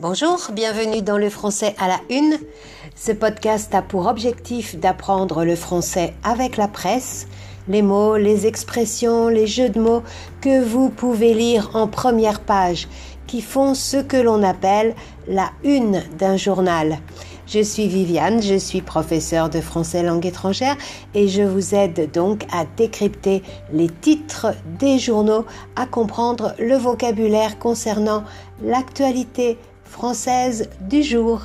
Bonjour, bienvenue dans le français à la une. Ce podcast a pour objectif d'apprendre le français avec la presse, les mots, les expressions, les jeux de mots que vous pouvez lire en première page, qui font ce que l'on appelle la une d'un journal. Je suis Viviane, je suis professeure de français langue étrangère et je vous aide donc à décrypter les titres des journaux, à comprendre le vocabulaire concernant l'actualité française du jour.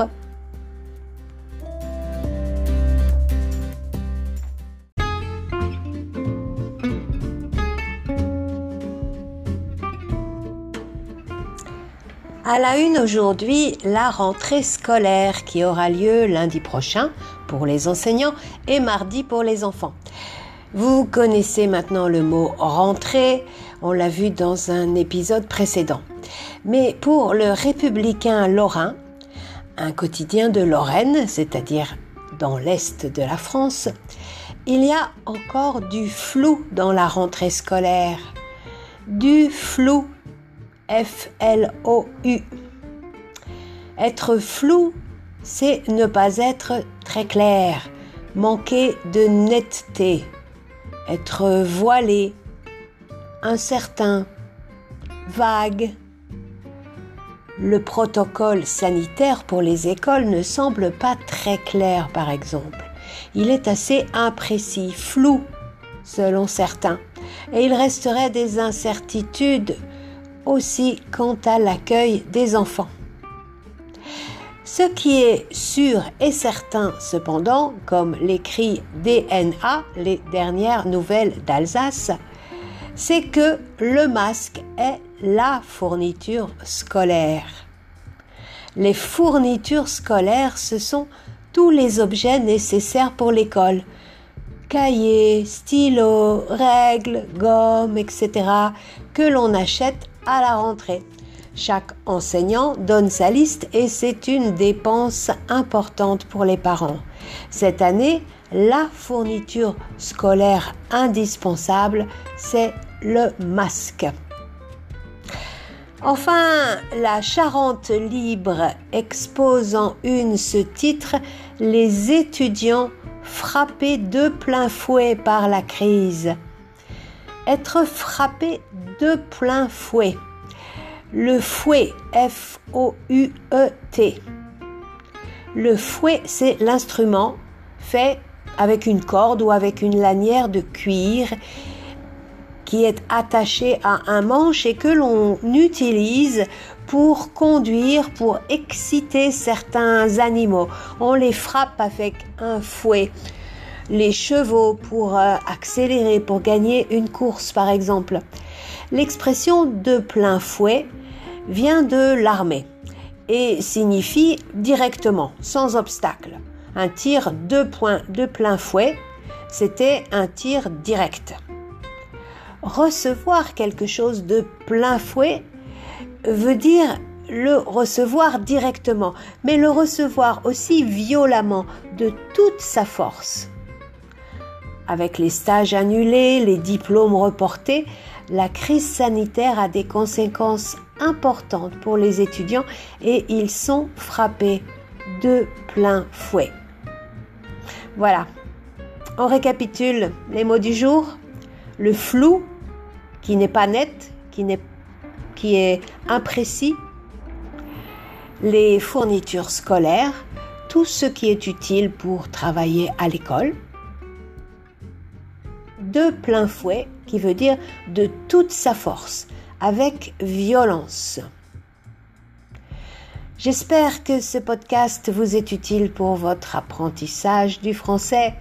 À la une aujourd'hui, la rentrée scolaire qui aura lieu lundi prochain pour les enseignants et mardi pour les enfants. Vous connaissez maintenant le mot rentrée, on l'a vu dans un épisode précédent. Mais pour le républicain lorrain, un quotidien de Lorraine, c'est-à-dire dans l'est de la France, il y a encore du flou dans la rentrée scolaire. Du flou. F-L-O-U. Être flou, c'est ne pas être très clair, manquer de netteté, être voilé, incertain, vague. Le protocole sanitaire pour les écoles ne semble pas très clair, par exemple. Il est assez imprécis, flou, selon certains, et il resterait des incertitudes aussi quant à l'accueil des enfants. Ce qui est sûr et certain cependant, comme l'écrit DNA, les dernières nouvelles d'Alsace, c'est que le masque est la fourniture scolaire. Les fournitures scolaires, ce sont tous les objets nécessaires pour l'école. Cahiers, stylos, règles, gommes, etc. que l'on achète à la rentrée. Chaque enseignant donne sa liste et c'est une dépense importante pour les parents. Cette année, la fourniture scolaire indispensable, c'est le masque. Enfin, la Charente libre expose en une ce titre Les étudiants frappés de plein fouet par la crise. Être frappé de plein fouet. Le fouet, F-O-U-E-T. Le fouet, c'est l'instrument fait avec une corde ou avec une lanière de cuir qui est attaché à un manche et que l'on utilise pour conduire, pour exciter certains animaux. On les frappe avec un fouet. Les chevaux pour euh, accélérer, pour gagner une course par exemple. L'expression de plein fouet vient de l'armée et signifie directement, sans obstacle. Un tir de, point, de plein fouet, c'était un tir direct. Recevoir quelque chose de plein fouet veut dire le recevoir directement, mais le recevoir aussi violemment, de toute sa force. Avec les stages annulés, les diplômes reportés, la crise sanitaire a des conséquences importantes pour les étudiants et ils sont frappés de plein fouet. Voilà. On récapitule les mots du jour. Le flou, qui n'est pas net, qui, qui est imprécis. Les fournitures scolaires, tout ce qui est utile pour travailler à l'école de plein fouet, qui veut dire de toute sa force, avec violence. J'espère que ce podcast vous est utile pour votre apprentissage du français.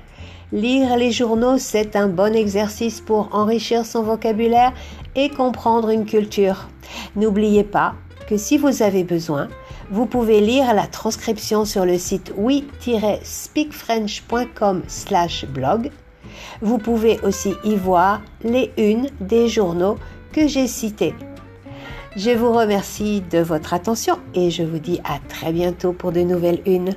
Lire les journaux, c'est un bon exercice pour enrichir son vocabulaire et comprendre une culture. N'oubliez pas que si vous avez besoin, vous pouvez lire la transcription sur le site oui-speakfrench.com/blog vous pouvez aussi y voir les unes des journaux que j'ai cités. Je vous remercie de votre attention et je vous dis à très bientôt pour de nouvelles unes.